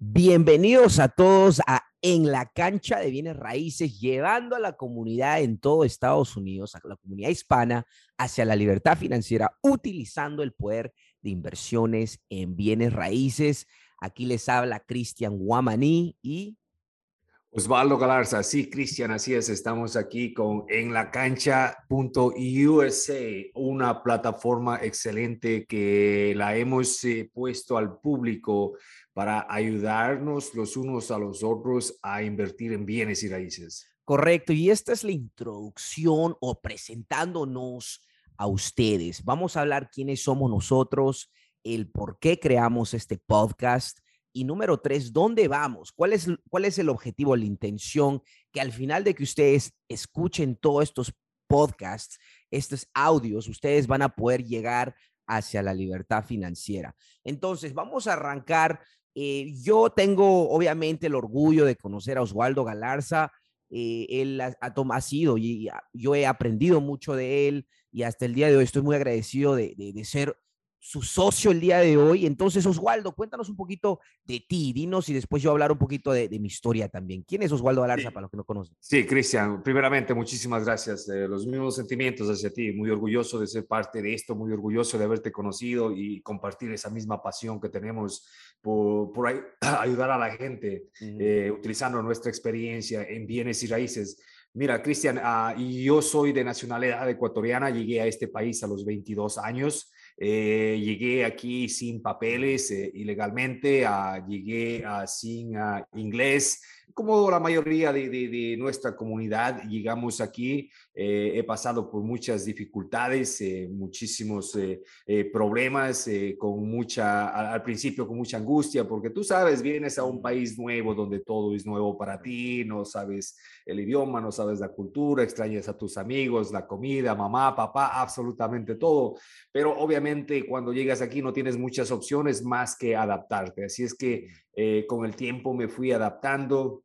Bienvenidos a todos a En la cancha de bienes raíces, llevando a la comunidad en todo Estados Unidos, a la comunidad hispana, hacia la libertad financiera, utilizando el poder de inversiones en bienes raíces. Aquí les habla Cristian Guamaní y Osvaldo Galarza, sí, Cristian, así es, estamos aquí con en la cancha.usa, una plataforma excelente que la hemos eh, puesto al público para ayudarnos los unos a los otros a invertir en bienes y raíces. Correcto, y esta es la introducción o presentándonos a ustedes. Vamos a hablar quiénes somos nosotros, el por qué creamos este podcast y número tres, ¿dónde vamos? ¿Cuál es, ¿Cuál es el objetivo, la intención? Que al final de que ustedes escuchen todos estos podcasts, estos audios, ustedes van a poder llegar hacia la libertad financiera. Entonces, vamos a arrancar. Eh, yo tengo obviamente el orgullo de conocer a Oswaldo Galarza. Eh, él ha, ha, sido y yo he aprendido mucho de él y hasta el día de hoy estoy muy agradecido de, de, de ser su socio el día de hoy. Entonces, Oswaldo, cuéntanos un poquito de ti, dinos y después yo hablar un poquito de, de mi historia también. ¿Quién es Oswaldo Alarza para los que no conocen? Sí, Cristian, primeramente, muchísimas gracias. Eh, los mismos sentimientos hacia ti. Muy orgulloso de ser parte de esto, muy orgulloso de haberte conocido y compartir esa misma pasión que tenemos por, por ayudar a la gente uh -huh. eh, utilizando nuestra experiencia en bienes y raíces. Mira, Cristian, uh, yo soy de nacionalidad ecuatoriana, llegué a este país a los 22 años. Eh, llegué aquí sin papeles, eh, ilegalmente, uh, llegué uh, sin inglés, como la mayoría de, de, nuestra comunidad, llegamos aquí, eh, he pasado por muchas dificultades, eh, muchísimos eh, eh problemas, eh, con mucha, al, al, principio con mucha angustia, porque tú sabes, vienes a un país nuevo donde todo es nuevo para ti, no sabes el idioma, no sabes la cultura, extrañas a tus amigos, la comida, mamá, papá, absolutamente todo, pero obviamente cuando llegas aquí no tienes muchas opciones más que adaptarte, así es que eh, con el tiempo me fui adaptando,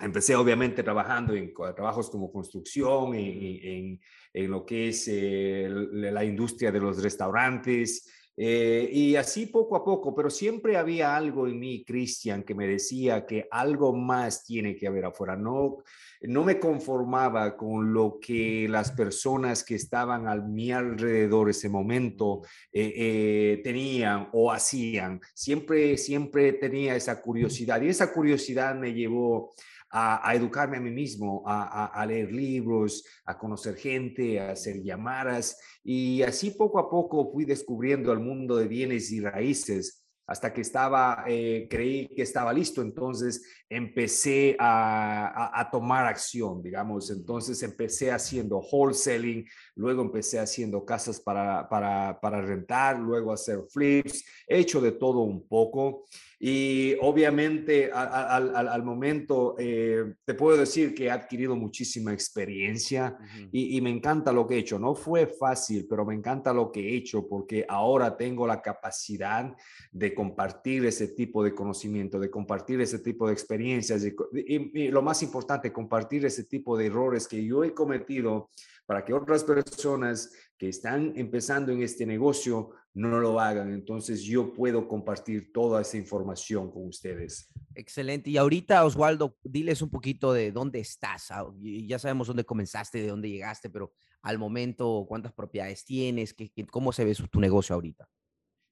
Empecé obviamente trabajando en trabajos como construcción, en, en, lo que es eh, la industria de los restaurantes, eh, y así poco a poco, pero siempre había algo en mí, Cristian, que me decía que algo más tiene que haber afuera. No, no me conformaba con lo que las personas que estaban a mi alrededor ese momento eh, eh, tenían o hacían. Siempre, siempre tenía esa curiosidad y esa curiosidad me llevó a, educarme a mí mismo, a, leer libros, a conocer gente, a hacer llamadas. Y así poco a poco fui descubriendo el mundo de bienes y raíces hasta que estaba, eh, creí que estaba listo, entonces empecé a, tomar acción, digamos, entonces empecé haciendo wholesaling, luego empecé haciendo casas para, para, para rentar, luego hacer flips, he hecho de todo un poco y obviamente al, al, al momento eh, te puedo decir que he adquirido muchísima experiencia uh -huh. y, y, me encanta lo que he hecho. No fue fácil, pero me encanta lo que he hecho porque ahora tengo la capacidad de compartir ese tipo de conocimiento, de compartir ese tipo de experiencias y, y, y lo más importante, compartir ese tipo de errores que yo he cometido para que otras personas que están empezando en este negocio no lo hagan. Entonces yo puedo compartir toda esa información con ustedes. Excelente. Y ahorita, Oswaldo, diles un poquito de dónde estás. Ah, ya sabemos dónde comenzaste, de dónde llegaste, pero al momento, ¿cuántas propiedades tienes? ¿Qué, cómo se ve tu negocio ahorita?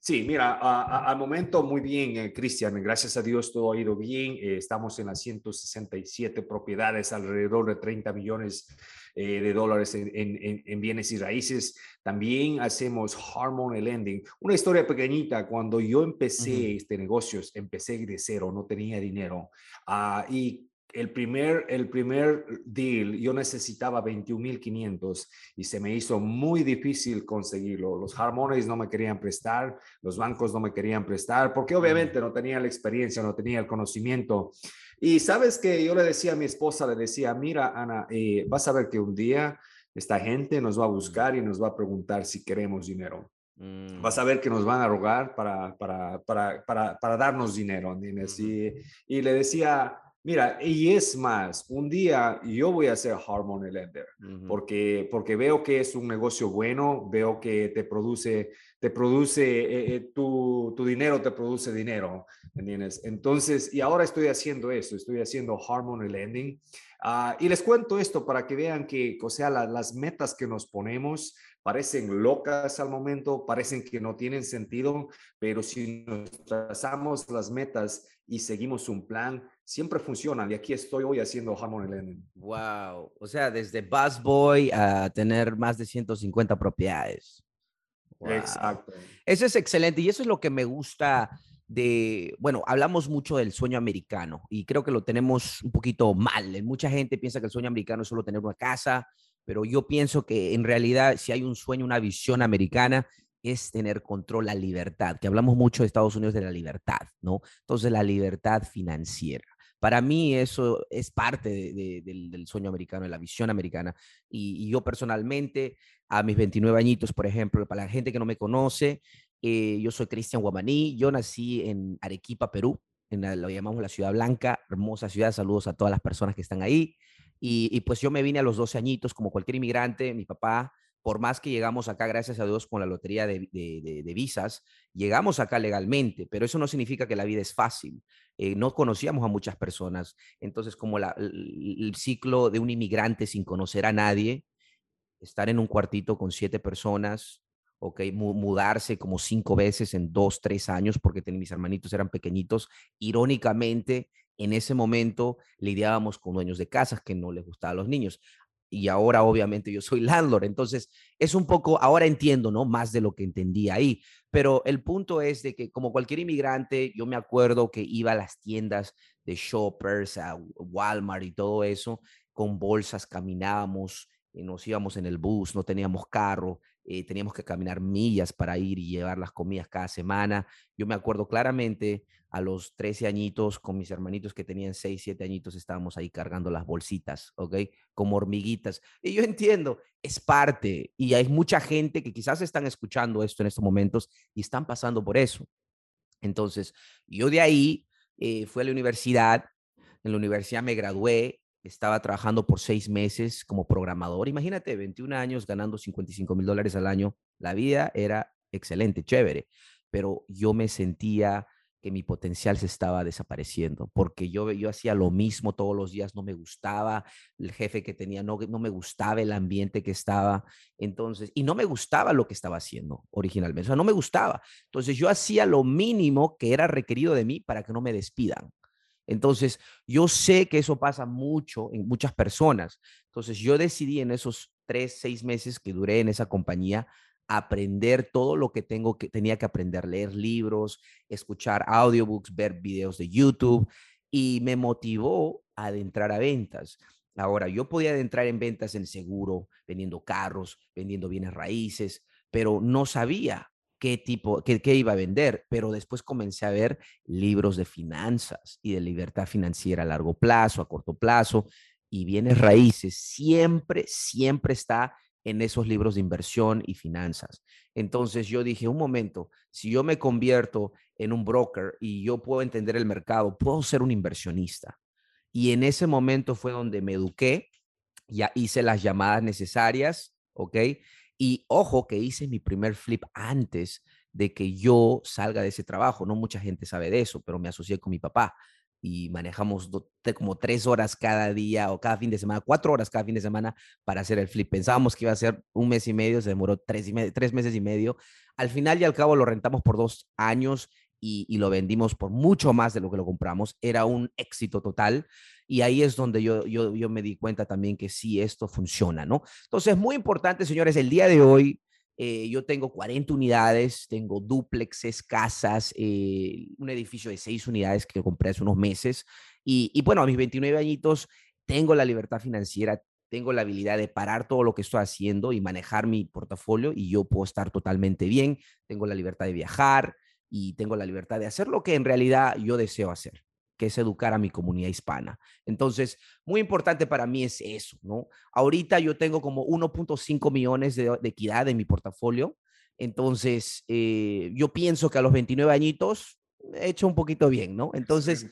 Sí, mira, al momento muy bien, eh, Cristian, gracias a Dios todo ha ido bien. Eh, estamos en las 167 propiedades, alrededor de 30 millones eh, de dólares en, en, en, bienes y raíces. También hacemos Harmony Lending. Una historia pequeñita, cuando yo empecé uh -huh. este negocio, empecé de cero, no tenía dinero. Uh, y el primer, el primer deal yo necesitaba 21.500 y se me hizo muy difícil conseguirlo. Los Harmonies no me querían prestar, los bancos no me querían prestar, porque obviamente no tenía la experiencia, no tenía el conocimiento. Y sabes que yo le decía a mi esposa, le decía, mira, Ana, eh, vas a ver que un día esta gente nos va a buscar y nos va a preguntar si queremos dinero. Mm. Vas a ver que nos van a rogar para, para, para, para, para darnos dinero. y le decía, Mira, y es más, un día yo voy a hacer Harmony Lender uh -huh. porque, porque veo que es un negocio bueno, veo que te produce te produce, eh, eh, tu, tu, dinero te produce dinero, ¿entiendes? Entonces, y ahora estoy haciendo eso, estoy haciendo Harmony Lending. Uh, y les cuento esto para que vean que, o sea, las metas que nos ponemos parecen locas al momento, parecen que no tienen sentido, pero si nos trazamos las metas y seguimos un plan, siempre funcionan. Y aquí estoy hoy haciendo Harmony Lending. Wow. O sea, desde Buzz Boy a tener más de 150 propiedades. Exacto. Eso es excelente y eso es lo que me gusta de, bueno, hablamos mucho del sueño americano y creo que lo tenemos un poquito mal. Mucha gente piensa que el sueño americano es solo tener una casa, pero yo pienso que en realidad si hay un sueño, una visión americana, es tener control, la libertad, que hablamos mucho de Estados Unidos de la libertad, ¿no? Entonces, la libertad financiera. Para mí eso es parte del, sueño americano, de la visión americana. Y, yo personalmente, a mis 29 añitos, por ejemplo, para la gente que no me conoce, eh, yo soy Cristian Guamaní, yo nací en Arequipa, Perú, en la, lo llamamos la Ciudad Blanca, hermosa ciudad, saludos a todas las personas que están ahí. Y, y, pues yo me vine a los 12 añitos, como cualquier inmigrante, mi papá por más que llegamos acá, gracias a Dios, con la lotería de, visas, llegamos acá legalmente, pero eso no significa que la vida es fácil. Eh, no conocíamos a muchas personas. Entonces, como el, ciclo de un inmigrante sin conocer a nadie, estar en un cuartito con siete personas, okay, mudarse como cinco veces en dos, tres años, porque mis hermanitos eran pequeñitos, irónicamente, en ese momento lidiábamos con dueños de casas que no les gustaban los niños y ahora obviamente yo soy landlord. Entonces, es un poco, ahora entiendo, ¿no? Más de lo que entendía ahí. Pero el punto es de que como cualquier inmigrante, yo me acuerdo que iba a las tiendas de shoppers, a Walmart y todo eso, con bolsas, caminábamos, y nos íbamos en el bus, no teníamos carro, eh, teníamos que caminar millas para ir y llevar las comidas cada semana. Yo me acuerdo claramente a los 13 añitos con mis hermanitos que tenían 6, 7 añitos, estábamos ahí cargando las bolsitas, ¿ok? Como hormiguitas. Y yo entiendo, es parte. Y hay mucha gente que quizás están escuchando esto en estos momentos y están pasando por eso. Entonces, yo de ahí eh, fui a la universidad. En la universidad me gradué estaba trabajando por seis meses como programador. Imagínate, 21 años ganando 55 mil dólares al año. La vida era excelente, chévere, pero yo me sentía que mi potencial se estaba desapareciendo, porque yo, yo hacía lo mismo todos los días, no me gustaba el jefe que tenía, no, no me gustaba el ambiente que estaba, entonces, y no me gustaba lo que estaba haciendo originalmente, o sea, no me gustaba. Entonces yo hacía lo mínimo que era requerido de mí para que no me despidan. Entonces, yo sé que eso pasa mucho en muchas personas. Entonces, yo decidí en esos tres, seis meses que duré en esa compañía aprender todo lo que tengo que tenía que aprender, leer libros, escuchar audiobooks, ver videos de YouTube y me motivó a adentrar a ventas. Ahora, yo podía adentrar en ventas en seguro, vendiendo carros, vendiendo bienes raíces, pero no sabía qué tipo, qué, qué, iba a vender, pero después comencé a ver libros de finanzas y de libertad financiera a largo plazo, a corto plazo, y bienes raíces siempre, siempre está en esos libros de inversión y finanzas. Entonces yo dije, un momento, si yo me convierto en un broker y yo puedo entender el mercado, puedo ser un inversionista. Y en ese momento fue donde me eduqué, ya hice las llamadas necesarias, ¿ok? Y ojo que hice mi primer flip antes de que yo salga de ese trabajo. No mucha gente sabe de eso, pero me asocié con mi papá y manejamos como tres horas cada día o cada fin de semana, cuatro horas cada fin de semana para hacer el flip. Pensábamos que iba a ser un mes y medio, se demoró tres, meses y medio. Al final y al cabo lo rentamos por dos años y, lo vendimos por mucho más de lo que lo compramos. Era un éxito total. Y ahí es donde yo, yo, yo me di cuenta también que sí, esto funciona, ¿no? Entonces, muy importante, señores, el día de hoy eh, yo tengo 40 unidades, tengo duplexes, casas, eh, un edificio de 6 unidades que compré hace unos meses. Y, y bueno, a mis 29 añitos tengo la libertad financiera, tengo la habilidad de parar todo lo que estoy haciendo y manejar mi portafolio y yo puedo estar totalmente bien. Tengo la libertad de viajar, y tengo la libertad de hacer lo que en realidad yo deseo hacer, que es educar a mi comunidad hispana. Entonces, muy importante para mí es eso, ¿no? Ahorita yo tengo como 1.5 millones de, equidad en mi portafolio. Entonces, eh, yo pienso que a los 29 añitos he hecho un poquito bien, ¿no? Entonces,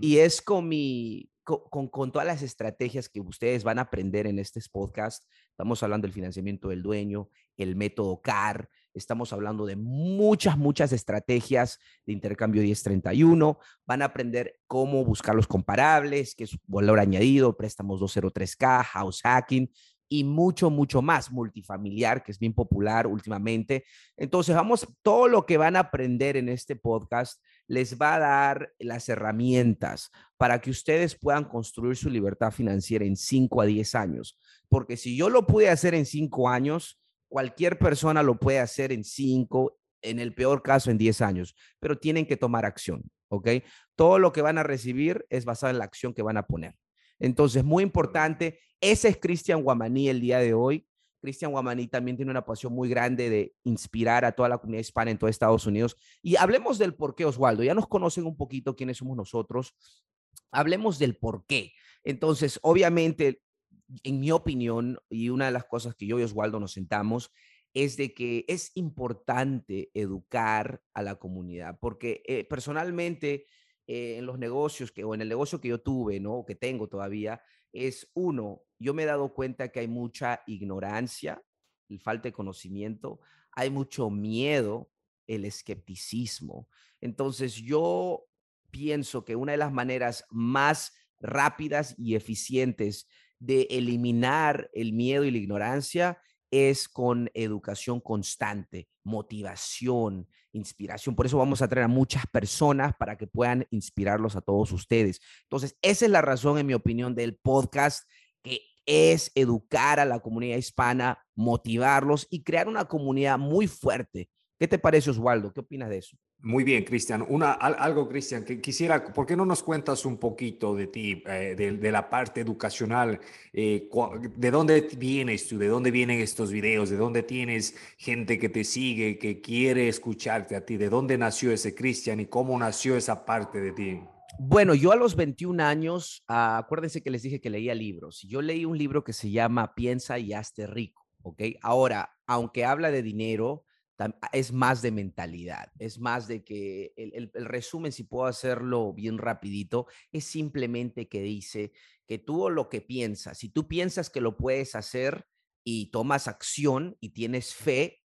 y, es con mi, con, con, todas las estrategias que ustedes van a aprender en este podcast. Estamos hablando del financiamiento del dueño, el método CAR, Estamos hablando de muchas, muchas estrategias de intercambio 1031. Van a aprender cómo buscar los comparables, qué es valor añadido, préstamos 203K, house hacking y mucho, mucho más multifamiliar, que es bien popular últimamente. Entonces, vamos, todo lo que van a aprender en este podcast les va a dar las herramientas para que ustedes puedan construir su libertad financiera en 5 a 10 años. Porque si yo lo pude hacer en 5 años, cualquier persona lo puede hacer en 5, en el peor caso en 10 años, pero tienen que tomar acción, ¿ok? Todo lo que van a recibir es basado en la acción que van a poner. Entonces, muy importante, ese es Cristian Guamaní el día de hoy. Cristian Guamaní también tiene una pasión muy grande de inspirar a toda la comunidad hispana en todo Estados Unidos. Y hablemos del por qué, Oswaldo. Ya nos conocen un poquito quiénes somos nosotros. Hablemos del por qué. Entonces, obviamente, en mi opinión, y una de las cosas que yo y Oswaldo nos sentamos, es de que es importante educar a la comunidad, porque eh, personalmente eh, en los negocios que, o en el negocio que yo tuve, ¿no? que tengo todavía, es uno, yo me he dado cuenta que hay mucha ignorancia, falta de conocimiento, hay mucho miedo, el escepticismo. Entonces yo pienso que una de las maneras más rápidas y eficientes de eliminar el miedo y la ignorancia es con educación constante, motivación, inspiración. Por eso vamos a traer a muchas personas para que puedan inspirarlos a todos ustedes. Entonces, esa es la razón, en mi opinión, del podcast, que es educar a la comunidad hispana, motivarlos y crear una comunidad muy fuerte. ¿Qué te parece, Oswaldo? ¿Qué opinas de eso? Muy bien, Cristian. Algo, Cristian, que quisiera, ¿por qué no nos cuentas un poquito de ti, eh, de, la parte educacional? Eh, ¿De dónde vienes tú? ¿De dónde vienen estos videos? ¿De dónde tienes gente que te sigue, que quiere escucharte a ti? ¿De dónde nació ese Cristian y cómo nació esa parte de ti? Bueno, yo a los 21 años, ah, acuérdense que les dije que leía libros. Yo leí un libro que se llama Piensa y hazte rico, ¿ok? Ahora, aunque habla de dinero, es más de mentalidad, es más de que el, resumen, si puedo hacerlo bien rapidito, es simplemente que dice que tú lo que piensas, si tú piensas que lo puedes hacer y tomas acción y tienes fe,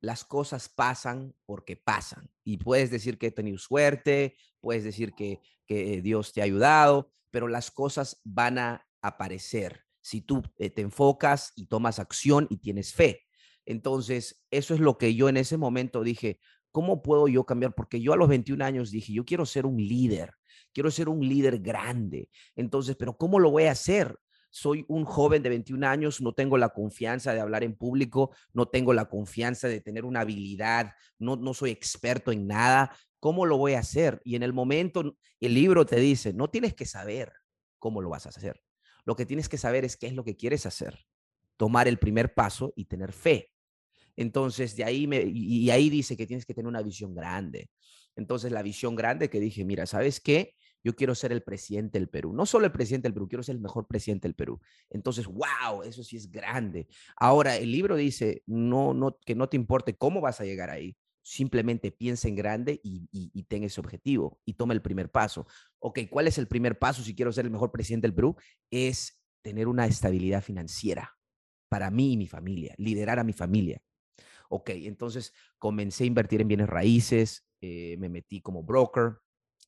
las cosas pasan porque pasan. Y puedes decir que he tenido suerte, puedes decir que, que Dios te ha ayudado, pero las cosas van a aparecer si tú eh, te enfocas y tomas acción y tienes fe. Entonces, eso es lo que yo en ese momento dije, ¿cómo puedo yo cambiar? Porque yo a los 21 años dije, yo quiero ser un líder, quiero ser un líder grande. Entonces, pero ¿cómo lo voy a hacer? Soy un joven de 21 años, no tengo la confianza de hablar en público, no tengo la confianza de tener una habilidad, no, no soy experto en nada. ¿Cómo lo voy a hacer? Y en el momento, el libro te dice, no tienes que saber cómo lo vas a hacer. Lo que tienes que saber es qué es lo que quieres hacer tomar el primer paso y tener fe. Entonces, de ahí me, y ahí dice que tienes que tener una visión grande. Entonces, la visión grande que dije, mira, ¿sabes qué? Yo quiero ser el presidente del Perú. No solo el presidente del Perú, quiero ser el mejor presidente del Perú. Entonces, wow, eso sí es grande. Ahora, el libro dice, no, no, que no te importe cómo vas a llegar ahí. Simplemente piensa en grande y, y, y ten ese objetivo y toma el primer paso. Ok, ¿cuál es el primer paso si quiero ser el mejor presidente del Perú? Es tener una estabilidad financiera para mí y mi familia, liderar a mi familia. Ok, entonces comencé a invertir en bienes raíces, eh, me metí como broker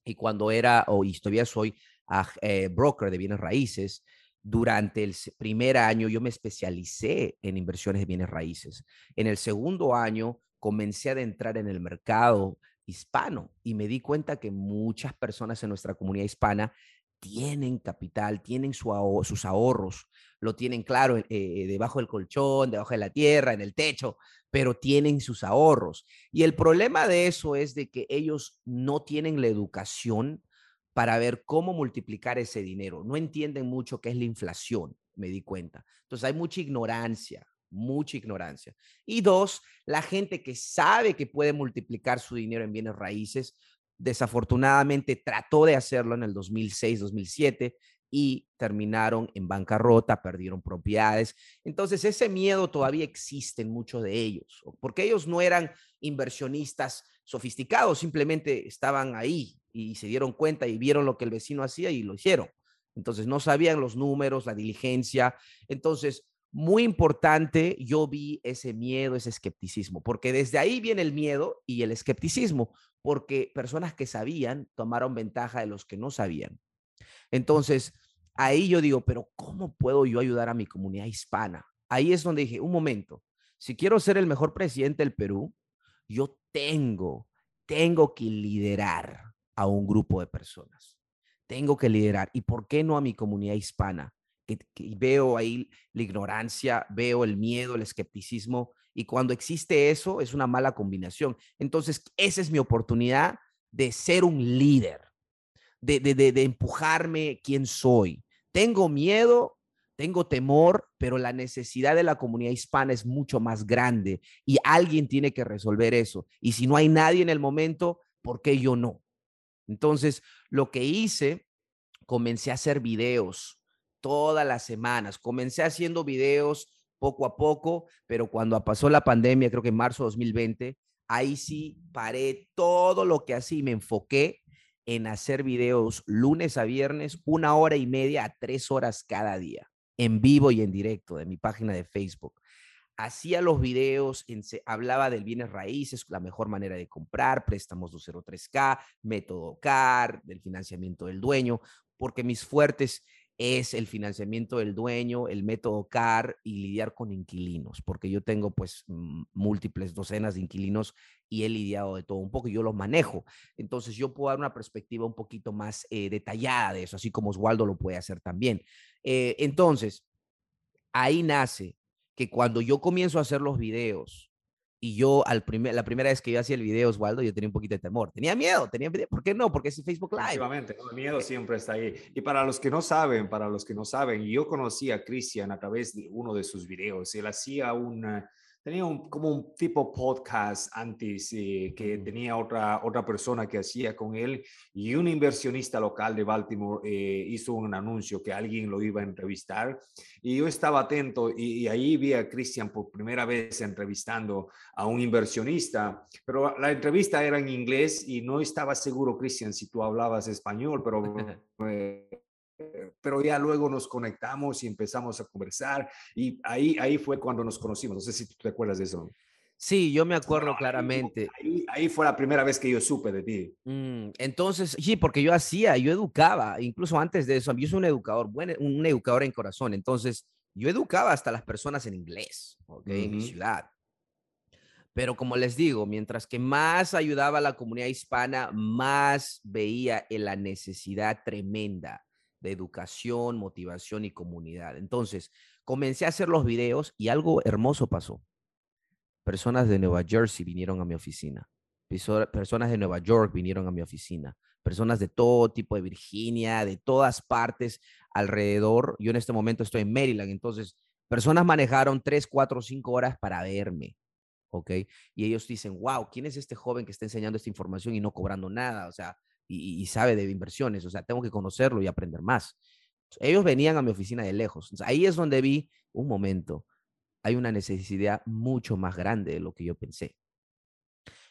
y cuando era, o y todavía soy eh, broker de bienes raíces, durante el primer año yo me especialicé en inversiones de bienes raíces. En el segundo año comencé a adentrar en el mercado hispano y me di cuenta que muchas personas en nuestra comunidad hispana tienen capital, tienen sus ahorros, lo tienen claro eh, debajo del colchón, debajo de la tierra, en el techo, pero tienen sus ahorros. Y el problema de eso es de que ellos no tienen la educación para ver cómo multiplicar ese dinero. No entienden mucho qué es la inflación, me di cuenta. Entonces hay mucha ignorancia, mucha ignorancia. Y dos, la gente que sabe que puede multiplicar su dinero en bienes raíces, desafortunadamente trató de hacerlo en el 2006, 2007 y terminaron en bancarrota, perdieron propiedades. Entonces, ese miedo todavía existe en muchos de ellos, porque ellos no eran inversionistas sofisticados, simplemente estaban ahí y se dieron cuenta y vieron lo que el vecino hacía y lo hicieron. Entonces, no sabían los números, la diligencia. Entonces, muy importante, yo vi ese miedo, ese escepticismo, porque desde ahí viene el miedo y el escepticismo, porque personas que sabían tomaron ventaja de los que no sabían. Entonces, ahí yo digo, pero ¿cómo puedo yo ayudar a mi comunidad hispana? Ahí es donde dije, un momento, si quiero ser el mejor presidente del Perú, yo tengo, tengo que liderar a un grupo de personas. Tengo que liderar. ¿Y por qué no a mi comunidad hispana? Que, veo ahí la ignorancia, veo el miedo, el escepticismo. Y cuando existe eso, es una mala combinación. Entonces, esa es mi oportunidad de ser un líder, de, de, de, empujarme quién soy. Tengo miedo, tengo temor, pero la necesidad de la comunidad hispana es mucho más grande y alguien tiene que resolver eso. Y si no hay nadie en el momento, ¿por qué yo no? Entonces, lo que hice, comencé a hacer videos todas las semanas. Comencé haciendo videos poco a poco, pero cuando pasó la pandemia, creo que en marzo de 2020, ahí sí paré todo lo que hacía y me enfoqué en hacer videos lunes a viernes, una hora y media a tres horas cada día en vivo y en directo de mi página de Facebook. Hacía los videos, hablaba del bienes raíces, la mejor manera de comprar, préstamos 203K, método CAR, del financiamiento del dueño, porque mis fuertes es el financiamiento del dueño, el método CAR y lidiar con inquilinos, porque yo tengo pues múltiples docenas de inquilinos y he lidiado de todo un poco y yo los manejo. Entonces yo puedo dar una perspectiva un poquito más eh, detallada de eso, así como Oswaldo lo puede hacer también. Eh, entonces, ahí nace que cuando yo comienzo a hacer los videos y yo al primer, la primera vez que yo hacía el video, Oswaldo, yo tenía un poquito de temor. Tenía miedo, tenía miedo. ¿Por qué no? Porque es Facebook Live. El miedo siempre está ahí. Y para los que no saben, para los que no saben, yo conocí a Cristian a través de uno de sus videos. Él hacía una tenía un, como un tipo podcast antes eh, que tenía otra, otra persona que hacía con él y un inversionista local de Baltimore eh, hizo un anuncio que alguien lo iba a entrevistar y yo estaba atento y, ahí vi a Christian por primera vez entrevistando a un inversionista, pero la entrevista era en inglés y no estaba seguro, Christian, si tú hablabas español, pero... Eh, pero ya luego nos conectamos y empezamos a conversar y ahí, ahí fue cuando nos conocimos. No sé si tú te acuerdas de eso. Sí, yo me acuerdo claramente. Ahí, fue la primera vez que yo supe de ti. Mm, entonces, sí, porque yo hacía, yo educaba, incluso antes de eso, yo soy un educador, bueno, un educador en corazón, entonces yo educaba hasta las personas en inglés, ¿ok? En mi ciudad. Pero como les digo, mientras que más ayudaba a la comunidad hispana, más veía en la necesidad tremenda de educación, motivación y comunidad. Entonces, comencé a hacer los videos y algo hermoso pasó. Personas de Nueva Jersey vinieron a mi oficina. Personas de Nueva York vinieron a mi oficina. Personas de todo tipo de Virginia, de todas partes alrededor. Yo en este momento estoy en Maryland, entonces personas manejaron tres, cuatro, cinco horas para verme. ¿ok? Y ellos dicen, wow, ¿quién es este joven que está enseñando esta información y no cobrando nada? O sea, y, sabe de inversiones, o sea, tengo que conocerlo y aprender más. Ellos venían a mi oficina de lejos. ahí es donde vi un momento, hay una necesidad mucho más grande de lo que yo pensé.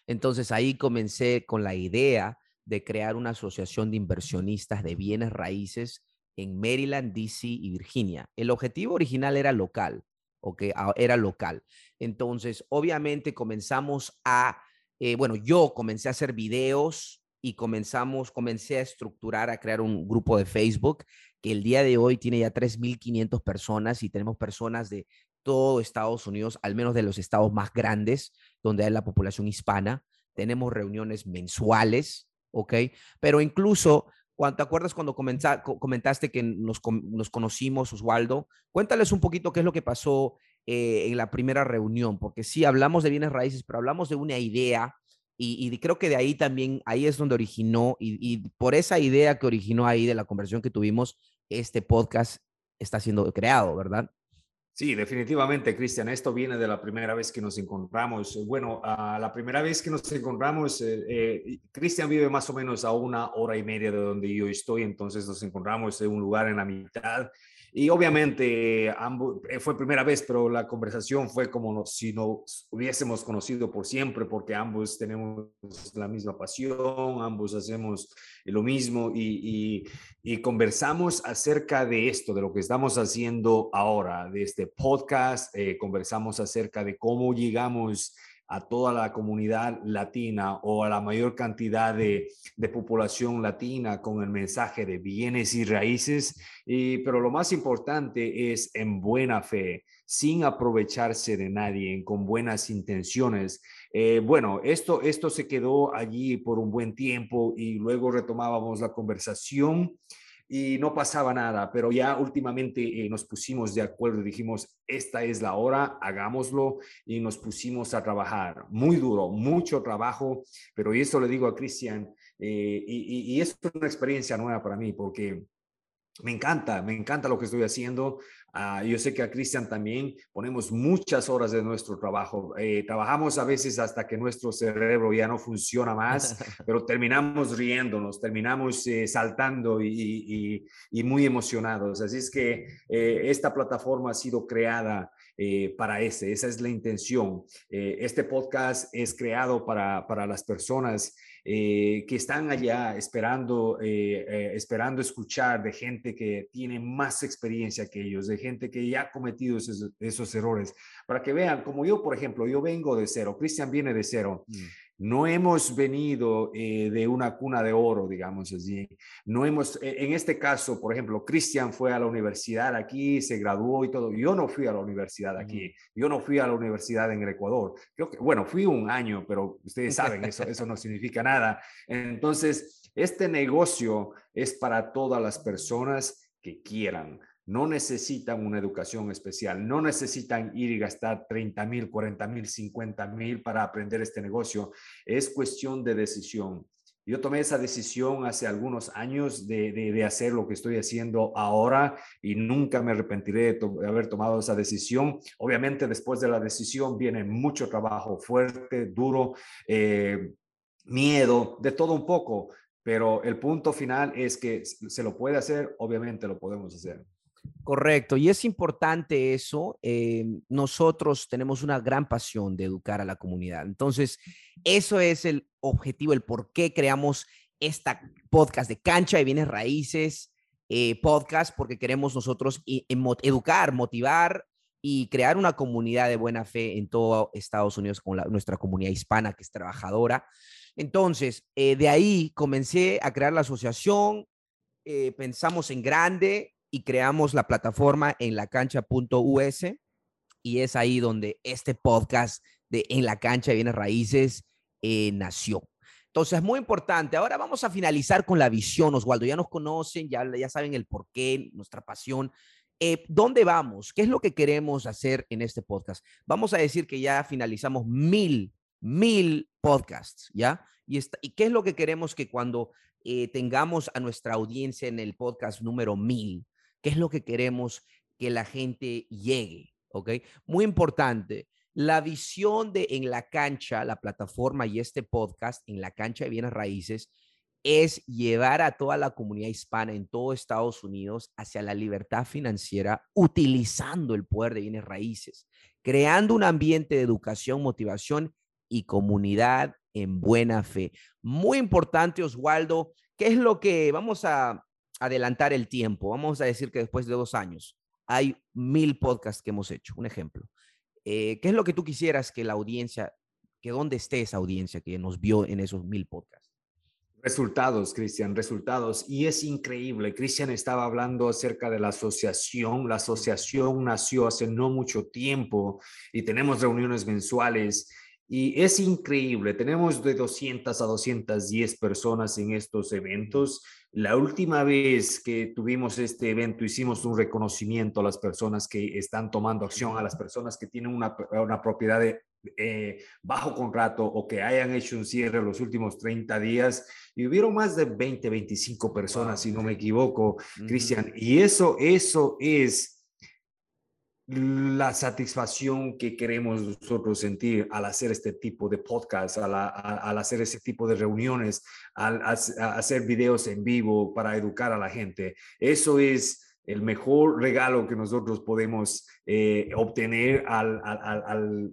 Entonces ahí comencé con la idea de crear una asociación de inversionistas de bienes raíces en Maryland, DC y Virginia. El objetivo original era local, ¿ok? Era local. Entonces, obviamente comenzamos a, eh, bueno, yo comencé a hacer videos y comenzamos, comencé a estructurar, a crear un grupo de Facebook que el día de hoy tiene ya 3.500 personas y tenemos personas de todo Estados Unidos, al menos de los estados más grandes, donde hay la población hispana. Tenemos reuniones mensuales, ¿ok? Pero incluso, ¿te acuerdas cuando comentaste que nos, nos, conocimos, Oswaldo? Cuéntales un poquito qué es lo que pasó eh, en la primera reunión, porque sí, hablamos de bienes raíces, pero hablamos de una idea y, creo que de ahí también, ahí es donde originó, y, por esa idea que originó ahí de la conversación que tuvimos, este podcast está siendo creado, ¿verdad? Sí, definitivamente, Cristian. Esto viene de la primera vez que nos encontramos. Bueno, la primera vez que nos encontramos, eh, eh, Cristian vive más o menos a una hora y media de donde yo estoy, entonces nos encontramos en un lugar en la mitad y obviamente ambos, eh, fue primera vez, pero la conversación fue como si nos hubiésemos conocido por siempre, porque ambos tenemos la misma pasión, ambos hacemos lo mismo y, conversamos acerca de esto, de lo que estamos haciendo ahora, de este este podcast, eh, conversamos acerca de cómo llegamos a toda la comunidad latina o a la mayor cantidad de, población latina con el mensaje de bienes y raíces, y, pero lo más importante es en buena fe, sin aprovecharse de nadie, con buenas intenciones. Eh, bueno, esto, esto se quedó allí por un buen tiempo y luego retomábamos la conversación y no pasaba nada, pero ya últimamente eh, nos pusimos de acuerdo, dijimos, esta es la hora, hagámoslo y nos pusimos a trabajar. Muy duro, mucho trabajo, pero eso le digo a Cristian, eh, y, es una experiencia nueva para mí porque me encanta, me encanta lo que estoy haciendo. Ah, yo sé que a Cristian también ponemos muchas horas de nuestro trabajo. Eh, trabajamos a veces hasta que nuestro cerebro ya no funciona más, pero terminamos riéndonos, terminamos eh, saltando y, muy emocionados. Así es que eh, esta plataforma ha sido creada para ese, esa es la intención. este podcast es creado para, para las personas eh, que están allá esperando, eh, eh, esperando escuchar de gente que tiene más experiencia que ellos, de gente que ya ha cometido esos, errores, para que vean, como yo, por ejemplo, yo vengo de cero, Cristian viene de cero. Mm no hemos venido eh, de una cuna de oro, digamos así. No hemos, e, en este caso, por ejemplo, Cristian fue a la universidad aquí, se graduó y todo. Yo no fui a la universidad aquí. Yo no fui a la universidad en el Ecuador. Creo que, bueno, fui un año, pero ustedes saben, eso, eso no significa nada. Entonces, este negocio es para todas las personas que quieran no necesitan una educación especial, no necesitan ir y gastar 30 mil, 40 mil, 50 mil para aprender este negocio. Es cuestión de decisión. Yo tomé esa decisión hace algunos años de, hacer lo que estoy haciendo ahora y nunca me arrepentiré de, haber tomado esa decisión. Obviamente después de la decisión viene mucho trabajo fuerte, duro, eh, miedo, de todo un poco, pero el punto final es que se lo puede hacer, obviamente lo podemos hacer. Correcto, y es importante eso. Eh, nosotros tenemos una gran pasión de educar a la comunidad. Entonces, eso es el objetivo, el por qué creamos esta podcast de cancha de bienes raíces, eh, podcast, porque queremos nosotros educar, motivar y crear una comunidad de buena fe en todo Estados Unidos con nuestra comunidad hispana que es trabajadora. Entonces, eh, de ahí comencé a crear la asociación, pensamos en grande, y creamos la plataforma en la cancha.us y es ahí donde este podcast de En la cancha de raíces eh, nació. Entonces, muy importante. Ahora vamos a finalizar con la visión, Oswaldo. Ya nos conocen, ya, ya saben el porqué, nuestra pasión. Eh, ¿Dónde vamos? ¿Qué es lo que queremos hacer en este podcast? Vamos a decir que ya finalizamos mil, mil podcasts, ¿ya? Y, ¿Y qué es lo que queremos que cuando eh, tengamos a nuestra audiencia en el podcast número mil, ¿Qué es lo que queremos que la gente llegue? ¿Ok? Muy importante. La visión de En la cancha, la plataforma y este podcast, En la cancha de bienes raíces, es llevar a toda la comunidad hispana en todo Estados Unidos hacia la libertad financiera utilizando el poder de bienes raíces, creando un ambiente de educación, motivación y comunidad en buena fe. Muy importante, Oswaldo, ¿qué es lo que vamos a adelantar el tiempo, vamos a decir que después de dos años hay mil podcasts que hemos hecho, un ejemplo. Eh, ¿Qué es lo que tú quisieras que la audiencia, que dónde esté esa audiencia que nos vio en esos mil podcasts? Resultados, Cristian, resultados. Y es increíble. Cristian estaba hablando acerca de la asociación. La asociación nació hace no mucho tiempo y tenemos reuniones mensuales y es increíble, tenemos de 200 a 210 personas en estos eventos. La última vez que tuvimos este evento hicimos un reconocimiento a las personas que están tomando acción, a las personas que tienen una, una propiedad de, eh, bajo contrato o que hayan hecho un cierre los últimos 30 días. Y hubieron más de 20, 25 personas, si no me equivoco, Cristian. Y eso, eso es la satisfacción que queremos nosotros sentir al hacer este tipo de podcast, al, hacer ese tipo de reuniones, al, hacer videos en vivo para educar a la gente. Eso es el mejor regalo que nosotros podemos eh, obtener al, al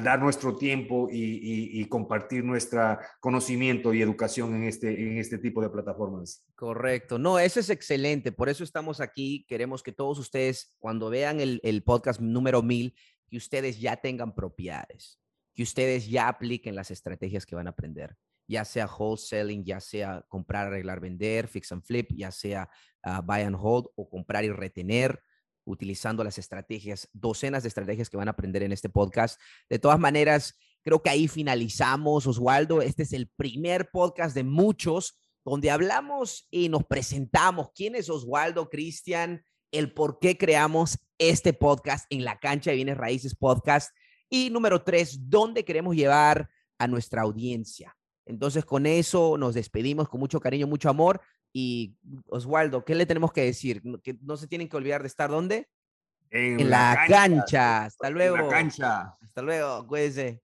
dar nuestro tiempo y, compartir nuestro conocimiento y educación en este, en este tipo de plataformas. Correcto. No, eso es excelente. Por eso estamos aquí. Queremos que todos ustedes, cuando vean el, el podcast número 1000, que ustedes ya tengan propiedades, que ustedes ya apliquen las estrategias que van a aprender, ya sea wholesaling, ya sea comprar, arreglar, vender, fix and flip, ya sea ah, buy and hold o comprar y retener utilizando las estrategias, docenas de estrategias que van a aprender en este podcast. De todas maneras, creo que ahí finalizamos, Oswaldo. Este es el primer podcast de muchos donde hablamos y nos presentamos quién es Oswaldo, Cristian, el por qué creamos este podcast en la cancha de bienes raíces podcast. Y número tres, dónde queremos llevar a nuestra audiencia. Entonces, con eso nos despedimos con mucho cariño, mucho amor. Y Oswaldo, ¿qué le tenemos que decir? Que no se tienen que olvidar de estar dónde? En, la, cancha. Hasta luego. En la cancha. Hasta luego, cuídense.